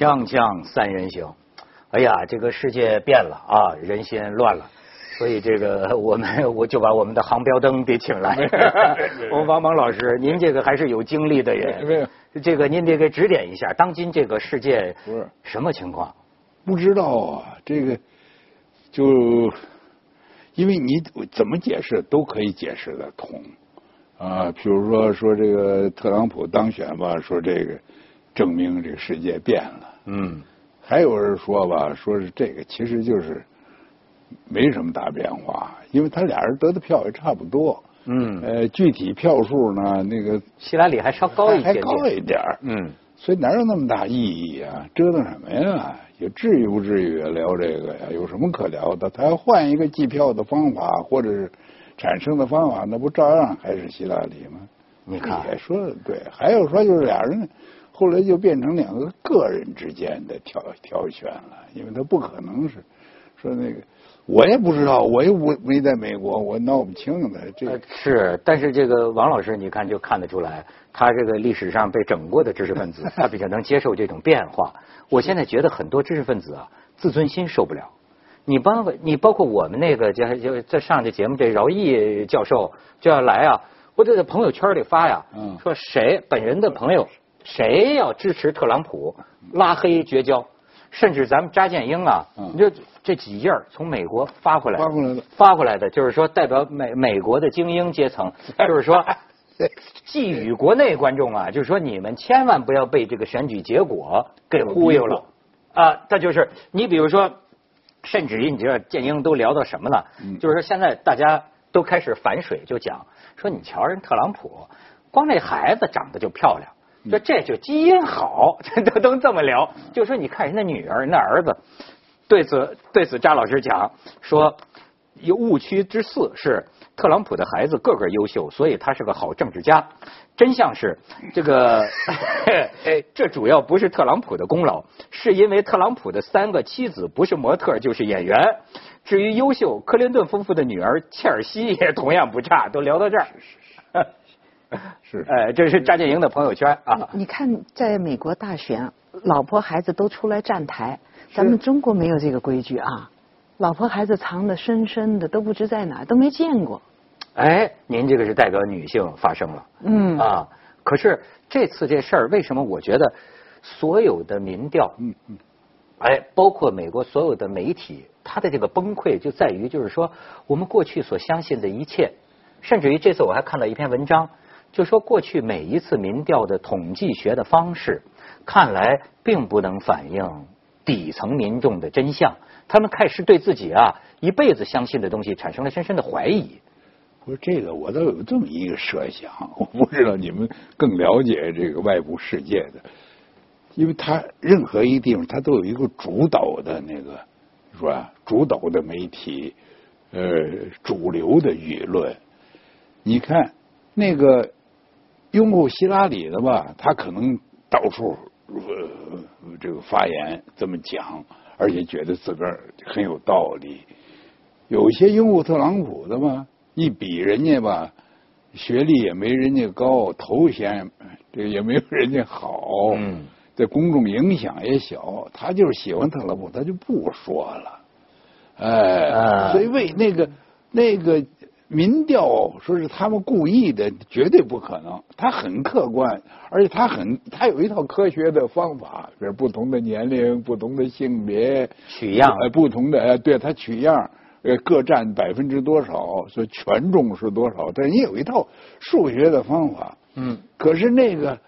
锵锵三人行，哎呀，这个世界变了啊，人心乱了，所以这个我们 我就把我们的航标灯给请来。我 们王蒙老师，您这个还是有经历的人，这个您得给指点一下，当今这个世界不是什么情况？不知道啊，这个就因为你怎么解释都可以解释得通啊。比如说说这个特朗普当选吧，说这个证明这个世界变了。嗯，还有人说吧，说是这个其实就是没什么大变化，因为他俩人得的票也差不多。嗯，呃，具体票数呢，那个希拉里还稍高一些，还高一点儿。嗯，所以哪有那么大意义啊？折腾什么呀？也至于不至于聊这个呀？有什么可聊的？他要换一个计票的方法，或者是产生的方法，那不照样还是希拉里吗？你看，也说的对。还有说就是俩人后来就变成两个个人之间的挑挑选了，因为他不可能是说那个。我也不知道，我又没没在美国，我闹不清的。这个是，但是这个王老师，你看就看得出来，他这个历史上被整过的知识分子，他比较能接受这种变化。我现在觉得很多知识分子啊，自尊心受不了。你包括你包括我们那个就就在上这节目，这饶毅教授就要来啊，我就在朋友圈里发呀，说谁本人的朋友谁要支持特朗普，拉黑绝交。甚至咱们扎建英啊，你就这几页从美国发回来，发过来的，发过来的，就是说代表美美国的精英阶层，就是说 寄予国内观众啊，就是说你们千万不要被这个选举结果给忽悠了啊！他就是你比如说，甚至于你知道建英都聊到什么了？就是说现在大家都开始反水，就讲说你瞧人特朗普，光那孩子长得就漂亮。说这就基因好，都都这么聊。就说你看人家女儿，人家儿子，对此对此，扎老师讲说，有误区之四是特朗普的孩子个个优秀，所以他是个好政治家。真相是这个，哎，这主要不是特朗普的功劳，是因为特朗普的三个妻子不是模特就是演员。至于优秀，克林顿夫妇的女儿切尔西也同样不差。都聊到这儿。是，哎，这是张建英的朋友圈啊。你看，在美国大选，老婆孩子都出来站台，咱们中国没有这个规矩啊。老婆孩子藏得深深的，都不知在哪，都没见过。哎，您这个是代表女性发声了。嗯。啊，可是这次这事儿，为什么我觉得所有的民调，嗯嗯，哎，包括美国所有的媒体，它的这个崩溃就在于，就是说，我们过去所相信的一切，甚至于这次我还看到一篇文章。就说过去每一次民调的统计学的方式，看来并不能反映底层民众的真相。他们开始对自己啊一辈子相信的东西产生了深深的怀疑。不是这个，我倒有这么一个设想，我不知道你们更了解这个外部世界的，因为他任何一个地方，他都有一个主导的那个是吧？主导的媒体，呃，主流的舆论。你看那个。拥护希拉里的吧，他可能到处呃这个发言这么讲，而且觉得自个儿很有道理。有些拥护特朗普的吧，一比人家吧，学历也没人家高，头衔这也没有人家好，嗯，在公众影响也小，他就是喜欢特朗普，他就不说了，哎，所以为那个那个。民调说是他们故意的，绝对不可能。他很客观，而且他很他有一套科学的方法，比如不同的年龄、不同的性别取样，呃，不同的呃，对他取样，呃，各占百分之多少，所以权重是多少？但是你有一套数学的方法。嗯。可是那个，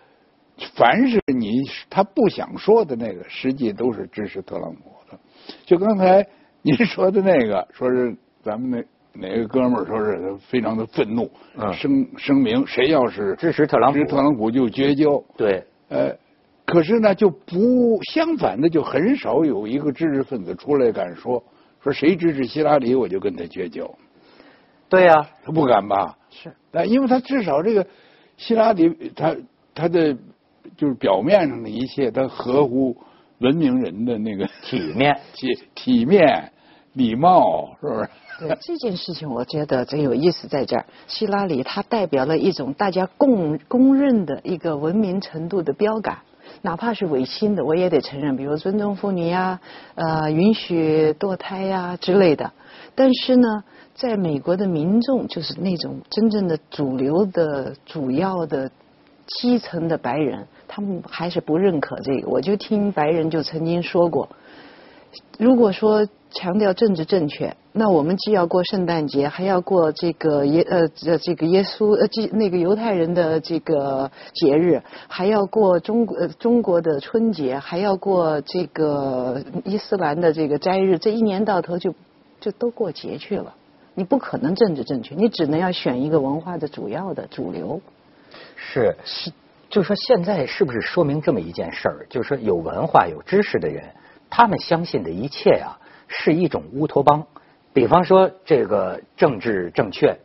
凡是你他不想说的那个，实际都是支持特朗普的。就刚才您说的那个，说是咱们那。哪个哥们儿说是非常的愤怒，声声明谁要是支持特朗普，支持特朗普就绝交。对，呃，可是呢，就不相反的，就很少有一个知识分子出来敢说，说谁支持希拉里，我就跟他绝交。对呀，他不敢吧？是，但因为他至少这个希拉里，他他的就是表面上的一切，他合乎文明人的那个体面、体体面、礼貌，是不是？对这件事情，我觉得真有意思在这儿。希拉里她代表了一种大家共公认的一个文明程度的标杆，哪怕是违心的，我也得承认，比如尊重妇女呀，呃，允许堕胎呀之类的。但是呢，在美国的民众，就是那种真正的主流的、主要的基层的白人，他们还是不认可这个。我就听白人就曾经说过，如果说强调政治正确，那我们既要过圣诞节，还要过这个耶呃这这个耶稣呃这那个犹太人的这个节日，还要过中国、中国的春节，还要过这个伊斯兰的这个斋日，这一年到头就就都过节去了。你不可能政治正确，你只能要选一个文化的主要的主流。是是，就是说现在是不是说明这么一件事儿？就是说有文化、有知识的人，他们相信的一切呀、是一种乌托邦。比方说这个政治正确，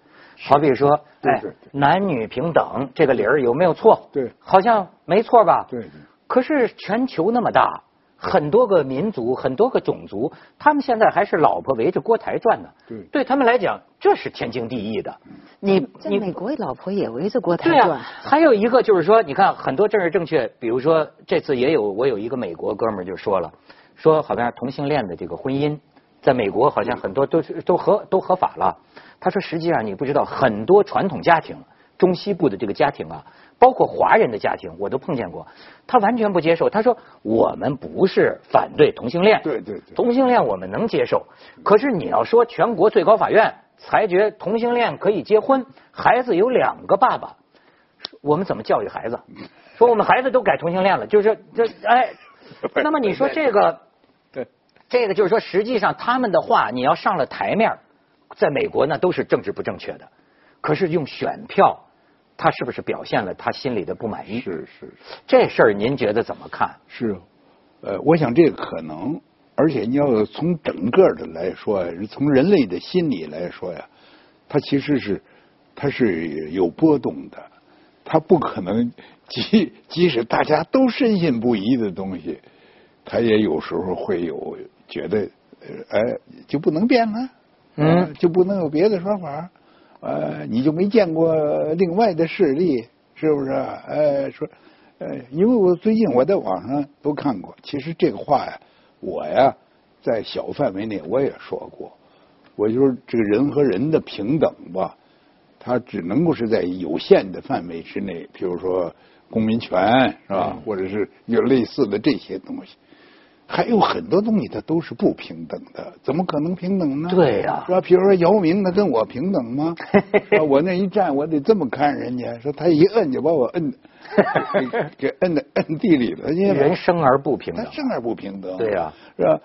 好比说，哎男女平等这个理儿有没有错？对好像没错吧？对对可是全球那么大，很多个民族、很多个种族，他们现在还是老婆围着锅台转呢。对对他们来讲，这是天经地义的。你你在美国，老婆也围着锅台对转。啊，还有一个就是说，你看很多政治正确，比如说这次也有我有一个美国哥们儿就说了，说好像同性恋的这个婚姻，在美国好像很多都是都合都合法了。他说实际上你不知道，很多传统家庭，中西部的这个家庭啊，包括华人的家庭，我都碰见过，他完全不接受。他说我们不是反对同性恋，对对对同性恋我们能接受，可是你要说全国最高法院裁决同性恋可以结婚，孩子有两个爸爸，我们怎么教育孩子？说我们孩子都改同性恋了，就是这哎，那么你说这个，对，这个就是说，实际上他们的话你要上了台面，在美国呢都是政治不正确的，可是用选票，他是不是表现了他心里的不满意？是是这事儿您觉得怎么看？是，呃，我想这个可能，而且你要从整个的来说，从人类的心理来说呀，它其实是它是有波动的，它不可能即即使大家都深信不疑的东西，它也有时候会有觉得，呃，哎，就不能变了，嗯呃就不能有别的说法，呃，你就没见过另外的事例，是不是？呃，说，呃，因为我最近我在网上都看过，其实这个话呀，我呀在小范围内我也说过，我就说这个人和人的平等吧，它只能够是在有限的范围之内，比如说公民权是吧，嗯或者是有类似的这些东西。还有很多东西它都是不平等的，怎么可能平等呢？对呀是吧？比如说姚明，他跟我平等吗？我那一站，我得这么看人家，说他一摁就把我摁，给 给摁在摁地里了，因为人生而不平等，他生而不平等，对呀是吧？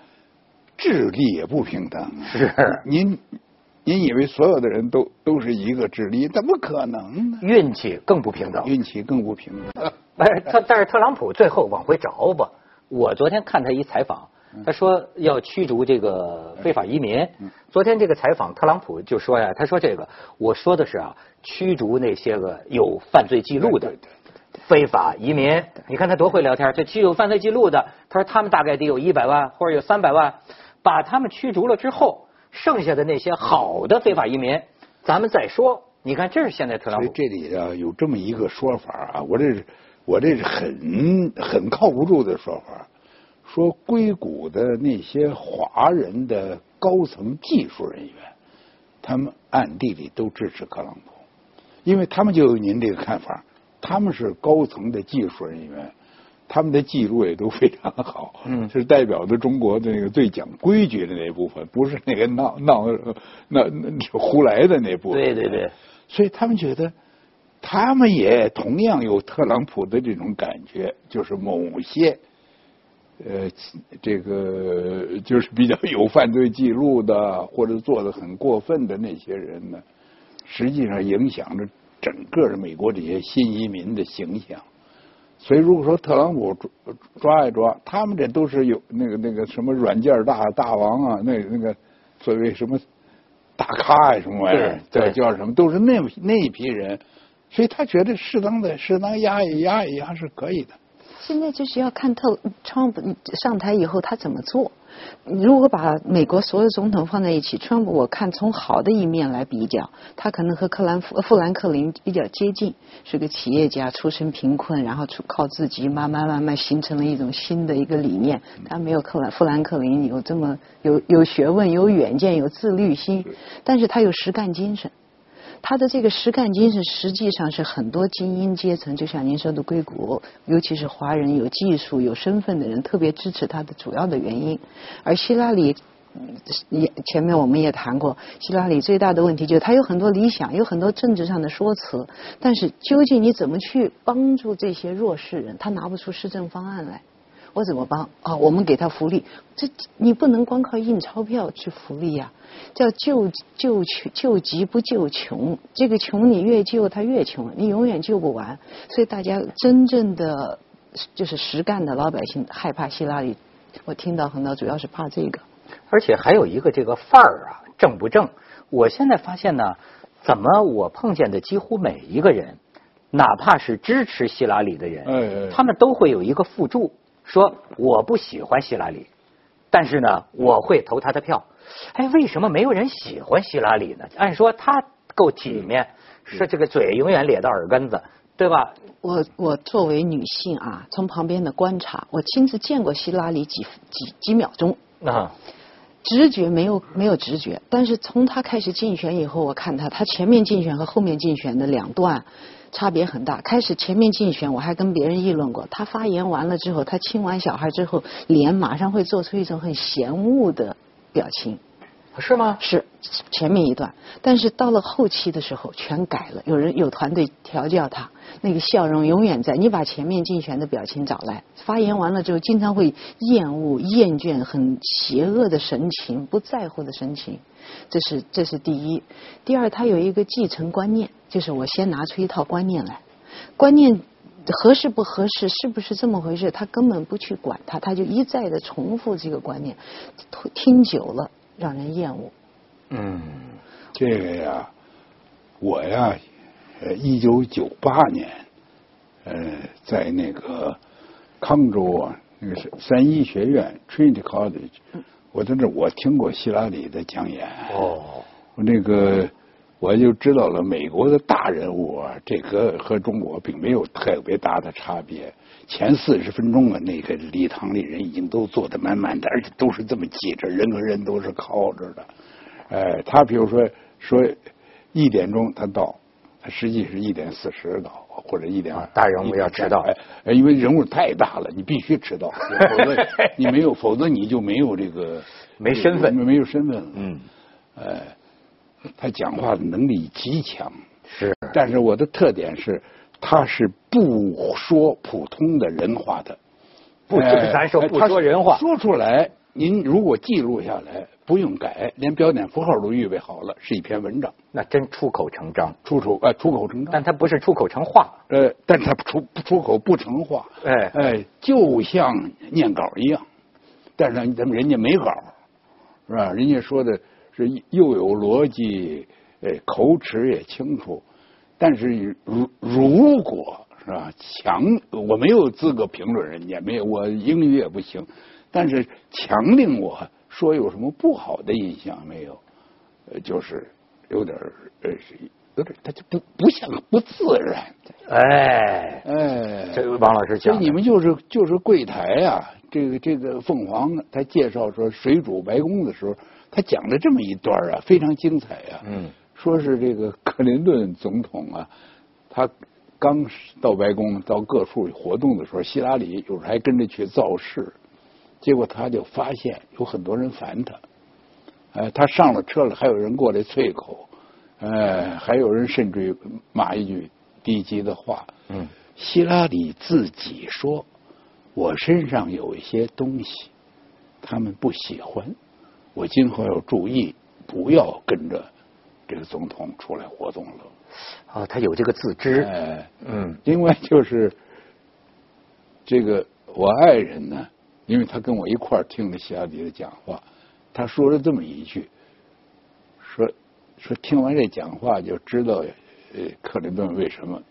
智力也不平等，是您您以为所有的人都都是一个智力？怎么可能呢？运气更不平等。运气更不平等。哎，他但是特朗普最后往回找吧。我昨天看他一采访，他说要驱逐这个非法移民。昨天这个采访，特朗普就说呀，他说这个我说的是啊，驱逐那些个有犯罪记录的非法移民。你看他多会聊天，这具有犯罪记录的，他说他们大概得有一百万或者有三百万，把他们驱逐了之后，剩下的那些好的非法移民，咱们再说。你看，这是现在特朗所以普。这里啊有这么一个说法啊，我这是我这是很很靠不住的说法，说硅谷的那些华人的高层技术人员，他们暗地里都支持特朗普，因为他们就有您这个看法，他们是高层的技术人员。他们的技术也都非常好，嗯是代表的中国的那个最讲规矩的那部分，不是那个闹闹那那胡来的那部分。对对对，所以他们觉得，他们也同样有特朗普的这种感觉，就是某些，呃，这个就是比较有犯罪记录的，或者做的很过分的那些人呢，实际上影响着整个的美国这些新移民的形象。所以，如果说特朗普抓抓一抓，他们这都是有那个那个什么软件大大王啊，那那个所谓什么大咖呀、什么玩意儿，对对叫什么，都是那那一批人，所以他觉得适当的适当压一压一压是可以的。现在就是要看特川普上台以后他怎么做。如果把美国所有总统放在一起，川普我看从好的一面来比较，他可能和克兰富富兰克林比较接近，是个企业家，出身贫困，然后出靠自己慢慢慢慢形成了一种新的一个理念。他没有克兰富兰克林有这么有有学问、有远见、有自律心，但是他有实干精神。他的这个实干精神，实际上是很多精英阶层，就像您说的硅谷，尤其是华人有技术、有身份的人，特别支持他的主要的原因。而希拉里，也前面我们也谈过，希拉里最大的问题就是他有很多理想，有很多政治上的说辞，但是究竟你怎么去帮助这些弱势人，他拿不出施政方案来。我怎么帮啊？我们给他福利，这你不能光靠印钞票去福利呀，叫救救穷救急不救穷。这个穷你越救他越穷，你永远救不完。所以大家真正的就是实干的老百姓害怕希拉里，我听到很多主要是怕这个。而且还有一个这个范儿啊，正不正？我现在发现呢，怎么我碰见的几乎每一个人，哪怕是支持希拉里的人，他们都会有一个附注。说我不喜欢希拉里，但是呢，我会投他的票。哎，为什么没有人喜欢希拉里呢？按说他够体面，是这个嘴永远咧到耳根子，对吧？我我作为女性啊，从旁边的观察，我亲自见过希拉里几几几秒钟啊，直觉没有没有直觉，但是从他开始竞选以后，我看他他前面竞选和后面竞选的两段。差别很大。开始前面竞选，我还跟别人议论过。他发言完了之后，他亲完小孩之后，脸马上会做出一种很嫌恶的表情。是吗？是前面一段，但是到了后期的时候全改了。有人有团队调教他，那个笑容永远在。你把前面竞选的表情找来，发言完了之后，经常会厌恶、厌倦、很邪恶的神情，不在乎的神情。这是这是第一，第二，他有一个继承观念，就是我先拿出一套观念来，观念合适不合适，是不是这么回事，他根本不去管他，他就一再的重复这个观念，听久了让人厌恶。嗯，这个呀，我呀，呃，一九九八年，呃，在那个康州啊，那个是三一学院 Trinity College。我在这，我听过希拉里的讲演。哦，那个我就知道了，美国的大人物啊，这个和中国并没有特别大的差别。前四十分钟啊，那个礼堂里人已经都坐得满满的，而且都是这么挤着，人和人都是靠着的。哎，他比如说说一点钟他到，他实际是一点四十到。或者一点二，大人物要迟到，哎，因为人物太大了，你必须迟到，否则你没有，否则你就没有这个 没身份，没有身份了。嗯，哎，他讲话的能力极强，是，但是我的特点是，他是不说普通的人话的，不，咱说不说人话，说出来，您如果记录下来。不用改，连标点符号都预备好了，是一篇文章。那真出口成章，出口呃，出口成章。但它不是出口成话，呃，但它出出口不成话，哎哎，就像念稿一样。但是咱们人家没稿，是吧？人家说的是又有逻辑，哎，口齿也清楚。但是如如果是吧，强，我没有资格评论人家，没有，我英语也不行。但是强令我。说有什么不好的印象没有？呃，就是有点呃，有点他就不不像不自然。哎哎，这个王老师讲，你们就是就是柜台啊，这个这个凤凰他介绍说水煮白宫的时候，他讲了这么一段啊，非常精彩啊。嗯，说是这个克林顿总统啊，他刚到白宫到各处活动的时候，希拉里有时候还跟着去造势。结果他就发现有很多人烦他，哎，他上了车了，还有人过来啐口，哎，还有人甚至于骂一句低级的话。嗯，希拉里自己说：“我身上有一些东西，他们不喜欢，我今后要注意，不要跟着这个总统出来活动了。”啊，他有这个自知。哎，嗯，另外就是这个我爱人呢。因为他跟我一块儿听了希拉里的讲话，他说了这么一句，说说听完这讲话就知道，呃，克林顿为什么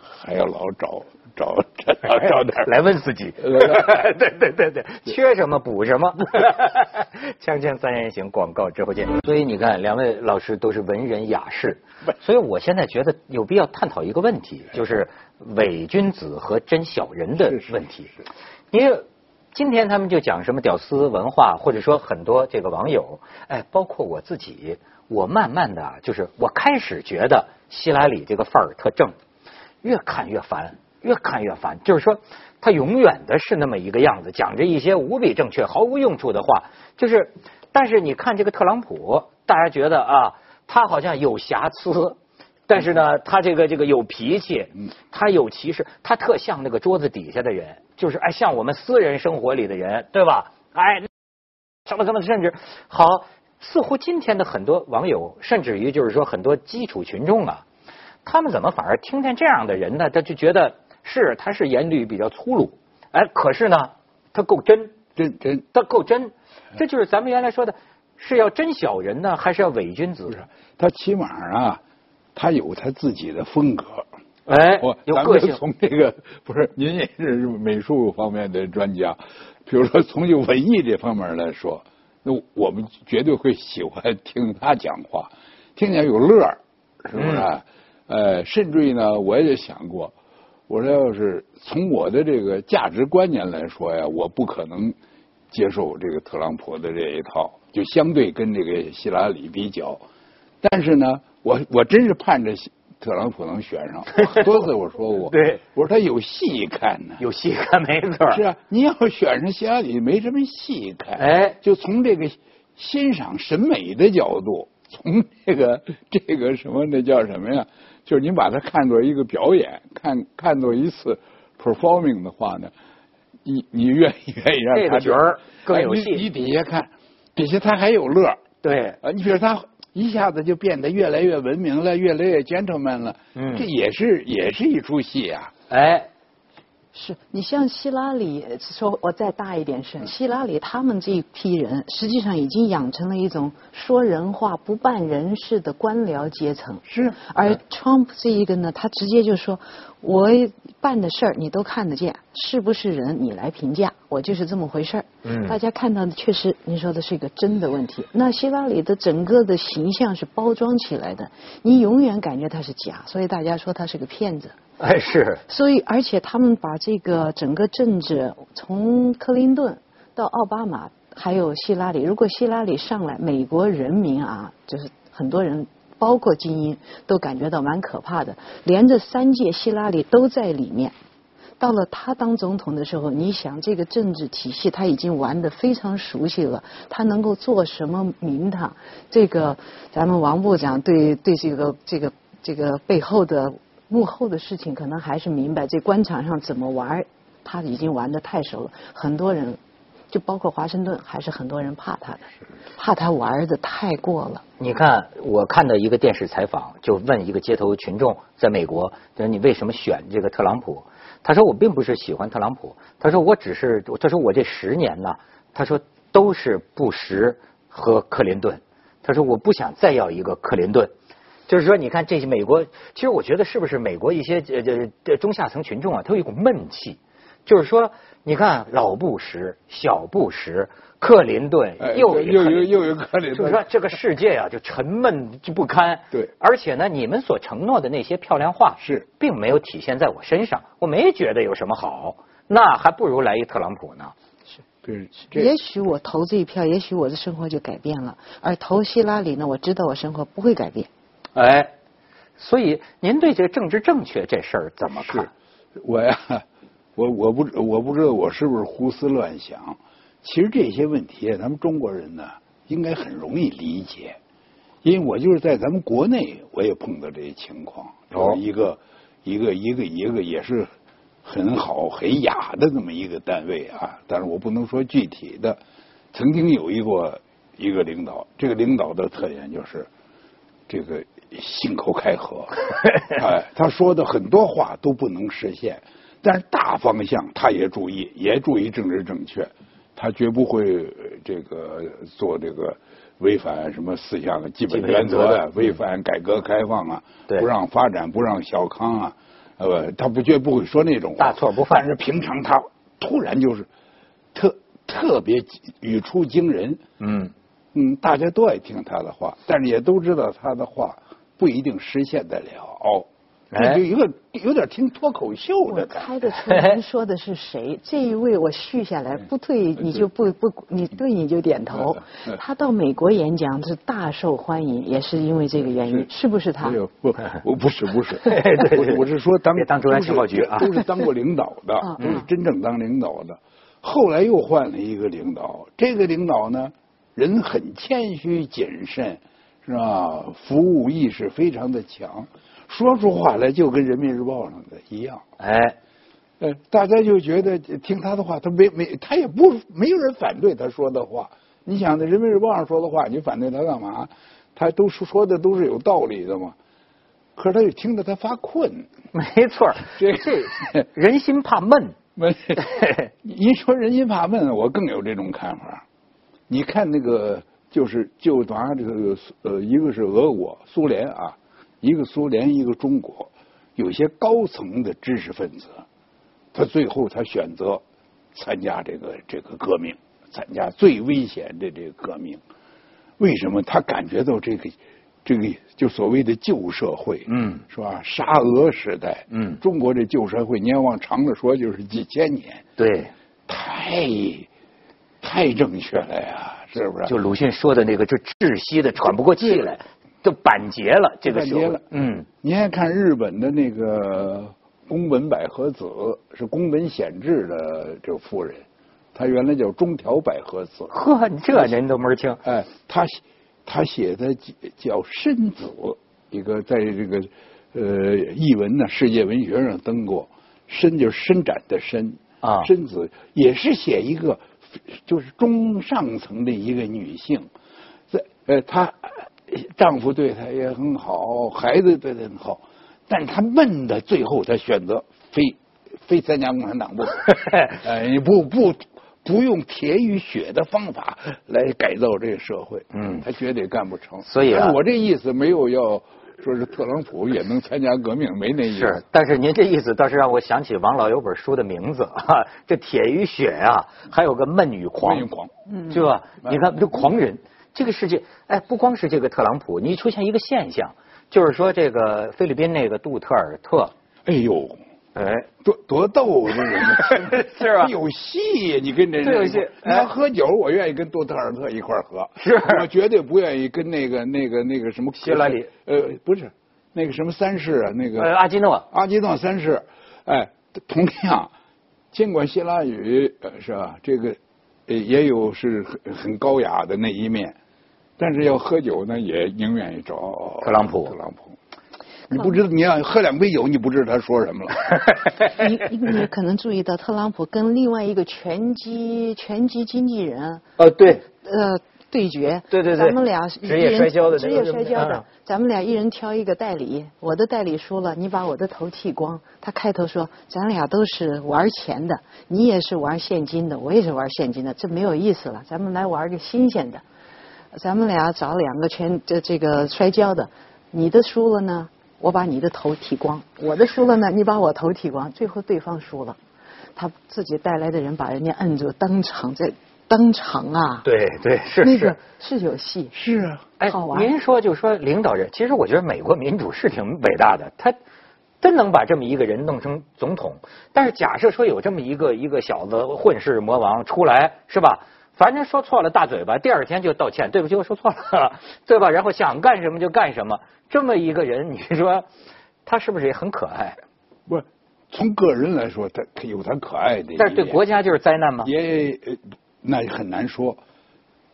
还要老找找找找点儿来问自己，对对对对，缺什么补什么。锵锵三人行，广告之后见。所以你看，两位老师都是文人雅士，所以我现在觉得有必要探讨一个问题，就是伪君子和真小人的问题。因为今天他们就讲什么屌丝文化，或者说很多这个网友，哎，包括我自己，我慢慢的啊就是我开始觉得希拉里这个范儿特正，越看越烦，越看越烦。就是说，他永远的是那么一个样子，讲着一些无比正确、毫无用处的话。就是，但是你看这个特朗普，大家觉得啊，他好像有瑕疵。但是呢，他这个这个有脾气，他有歧视，他特像那个桌子底下的人，就是哎，像我们私人生活里的人，对吧？哎，什么什么，甚至好，似乎今天的很多网友，甚至于就是说很多基础群众啊，他们怎么反而听见这样的人呢？他就觉得是他是言语比较粗鲁，哎，可是呢，他够真，真真他够真，这就是咱们原来说的，是要真小人呢，还是要伪君子？不是，他起码啊，他有他自己的风格。哎我，咱们有个性。从这个 不是您也是美术方面的专家，比如说从就文艺这方面来说，那我们绝对会喜欢听他讲话，听见有乐儿，是不是啊？呃，甚至于呢，我也想过，我说要是从我的这个价值观念来说呀，我不可能接受这个特朗普的这一套，就相对跟这个希拉里比较。但是呢，我我真是盼着特朗普能选上。我多次我说过，对我说他有戏看呢。有戏看，没错。是啊，你要选上希拉里，没什么戏看。哎就从这个欣赏审美的角度，从这个这个什么那叫什么呀？就是你把它看作一个表演，看看作一次 performing 的话呢，你你愿意愿意让这个他角儿更有戏哎你你底下看，底下他还有乐儿对，呃！你比如他一下子就变得越来越文明了，越来越 gentleman 了，嗯这也是也是一出戏啊。哎，是你像希拉里说，我再大一点声希拉里他们这一批人，实际上已经养成了一种说人话不办人事的官僚阶层。是而 Trump 这一个呢，他直接就说，我办的事儿你都看得见，是不是人你来评价，我就是这么回事儿。嗯大家看到的确实，您说的是一个真的问题。那希拉里的整个的形象是包装起来的，你永远感觉他是假，所以大家说他是个骗子。哎是，所以，而且他们把这个整个政治从克林顿到奥巴马，还有希拉里，如果希拉里上来，美国人民啊，就是很多人，包括精英，都感觉到蛮可怕的。连着三届希拉里都在里面，到了他当总统的时候，你想这个政治体系他已经玩得非常熟悉了，他能够做什么名堂？这个咱们王部长对对这个这个这个背后的幕后的事情，可能还是明白这官场上怎么玩，他已经玩的太熟了，很多人。就包括华盛顿，还是很多人怕他的，怕他玩的太过了。你看，我看到一个电视采访，就问一个街头群众，在美国，就是你为什么选这个特朗普？他说我并不是喜欢特朗普，他说我只是，他说我这十年呢，他说都是布什和克林顿，他说我不想再要一个克林顿。就是说，你看这些美国，其实我觉得是不是美国一些这这这中下层群众啊，他有一股闷气，就是说，你看老布什、小布什、克林顿哎，又又克林有又有克林顿就是说，这个世界啊，就沉闷就不堪。对而且呢，你们所承诺的那些漂亮话是并没有体现在我身上，我没觉得有什么好，那还不如来一特朗普呢。对，也许我投这一票，也许我的生活就改变了。而投希拉里呢，我知道我生活不会改变。哎，所以您对这个政治正确这事儿怎么看？我呀，我我不我不知道我是不是胡思乱想。其实这些问题，咱们中国人呢，应该很容易理解，因为我就是在咱们国内，我也碰到这些情况，哦一个一个一个一个也是很好很雅的这么一个单位啊，但是我不能说具体的。曾经有一个一个领导，这个领导的特点就是这个信口开河，哎，他说的很多话都不能实现，但是大方向他也注意，也注意政治正确，他绝不会呃这个做这个违反什么四项基本原则的啊，违反改革开放啊，对。不让发展，不让小康啊，呃，他不绝不会说那种话。大错不犯。但是平常他突然就是特特别语出惊人，嗯，嗯，大家都爱听他的话，但是也都知道他的话不一定实现得了。哎这就一个有点听脱口秀的感觉。猜得出您说的是谁。这一位我续下来，不对你就不不，你对你就点头。他到美国演讲是大受欢迎，也是因为这个原因，是不是他没？有不，我不是不是，我是我是说当当中央情报局啊都是当过领导的嗯，都是真正当领导的。后来又换了一个领导，这个领导呢，人很谦虚谨慎，是吧？服务意识非常的强，说出话来就跟人民日报上的一样。哎，呃，大家就觉得听他的话，他没没，他也不没有人反对他说的话。你想，在人民日报上说的话，你反对他干嘛？他都说说的都是有道理的嘛。可是他就听得他发困，没错，这这人心怕闷。没，您说人心怕闷，我更有这种看法。你看那个，就是就拿这个呃，一个是俄国、苏联啊，一个苏联，一个中国，有些高层的知识分子，他最后他选择参加这个这个革命，参加最危险的这个革命。为什么他感觉到这个这个就所谓的旧社会，嗯是吧？沙俄时代，嗯中国这旧社会，你要往长了说，就是几千年，对，太太正确了呀，是不是？就鲁迅说的那个，就窒息的喘不过气来，都板结了这个社会板结了。嗯，您还看日本的那个宫本百合子，是宫本显治的这个夫人，她原来叫中条百合子。呵，这您都门儿清。哎，他写他写的叫《申子》，一个在这个呃译文呢世界文学上登过，伸就是伸展的伸啊申子也是写一个就是中上层的一个女性，在呃她呃丈夫对她也很好，孩子对她很好，但是她闷的最后她选择非非参加共产党不可，呃你不不不用铁与血的方法来改造这个社会，嗯她绝对干不成。所以啊我这意思没有要说是特朗普也能参加革命，没那意思。是，但是您这意思倒是让我想起王老有本书的名字啊，这铁与血啊，还有个闷与狂，闷与狂，是吧？你看这狂人，这个世界，哎，不光是这个特朗普，你出现一个现象，就是说这个菲律宾那个杜特尔特，哎呦，哎，多多逗这人，是吧有戏呀！你跟这人有戏你要喝酒，我愿意跟杜特尔特一块儿喝，是我绝对不愿意跟那个那个那个什么希拉里，呃，不是那个什么三世啊，那个呃，阿基诺，阿基诺三世，哎，同样，尽管希拉语呃是吧，这个呃也有是很很高雅的那一面，但是要喝酒呢，也宁愿意找特朗普。特朗普，你不知道，你要喝两杯酒，你不知道他说什么了。你你可能注意到，特朗普跟另外一个拳击拳击经纪人，呃，对，呃，对决。对对对咱们俩职业一人摔跤的职业摔跤的嗯，咱们俩一人挑一个代理。我的代理输了，你把我的头剃光。他开头说，咱俩都是玩钱的，你也是玩现金的，我也是玩现金的，这没有意思了，咱们来玩个新鲜的。咱们俩找两个拳这这个摔跤的，你的输了呢，我把你的头剃光；我的输了呢，你把我头剃光。最后对方输了，他自己带来的人把人家摁住，当场在当场啊，对对是是那个。是有戏，是啊，哎好，玩您说就说领导人，其实我觉得美国民主是挺伟大的，他真能把这么一个人弄成总统。但是假设说有这么一个一个小子混世魔王出来，是吧？反正说错了大嘴巴，第二天就道歉，对不起，我说错了，对吧？然后想干什么就干什么，这么一个人，你说他是不是也很可爱？不是从个人来说，他有他可爱的，但是对国家就是灾难吗？也呃那很难说，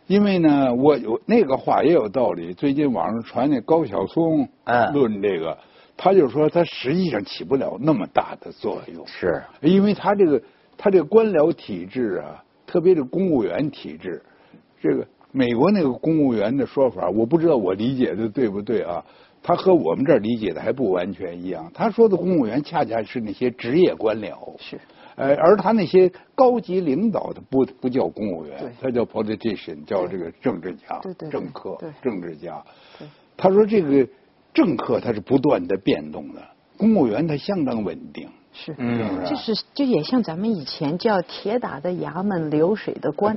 因为呢，我有那个话也有道理。最近网上传那高晓松嗯论这个，他就说他实际上起不了那么大的作用，是，因为他这个他这个官僚体制啊，特别是公务员体制，这个美国那个公务员的说法，我不知道我理解的对不对啊？他和我们这儿理解的还不完全一样。他说的公务员恰恰是那些职业官僚，是，呃，而他那些高级领导的不不叫公务员，他叫 politician，叫这个政治家对对对、政客对、政治家对。他说这个政客他是不断的变动的，公务员他相当稳定。是，嗯就是就也像咱们以前叫铁打的衙门，流水的官。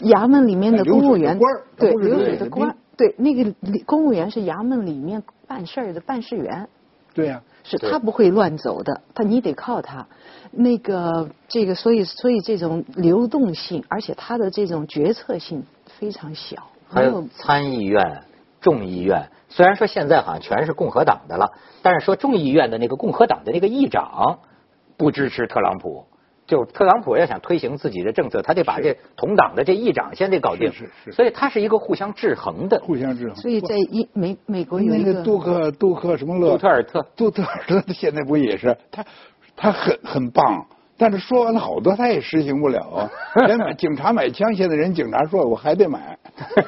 衙门里面的公务员对流水的流水的官，对那个公务员是衙门里面办事儿的办事员，对呀、是他不会乱走的，他你得靠他。那个这个，所以所以这种流动性，而且他的这种决策性非常小，还有参议院、众议院，虽然说现在好像全是共和党的了，但是说众议院的那个共和党的那个议长不支持特朗普。就特朗普要想推行自己的政策，他得把这同党的这议长先得搞定，是是是所以它是一个互相制衡的。互相制衡。所以在一美美国有那个一个杜克杜克什么勒杜特尔特杜特尔特现在不也是他他很很棒，但是说完了好多他也实行不了啊。连买警察买枪，现在人警察说我还得买。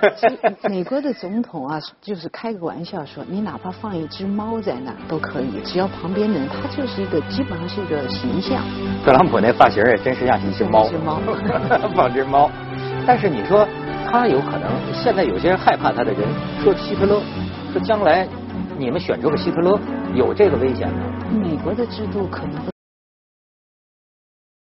美国的总统啊，就是开个玩笑说，你哪怕放一只猫在那儿都可以，只要旁边的人，他就是一个基本上是一个形象。特朗普那发型也真是像一只猫，只 猫放只猫。但是你说他有可能，现在有些人害怕他的人说希特勒，说将来你们选出个希特勒，有这个危险吗？美国的制度可能不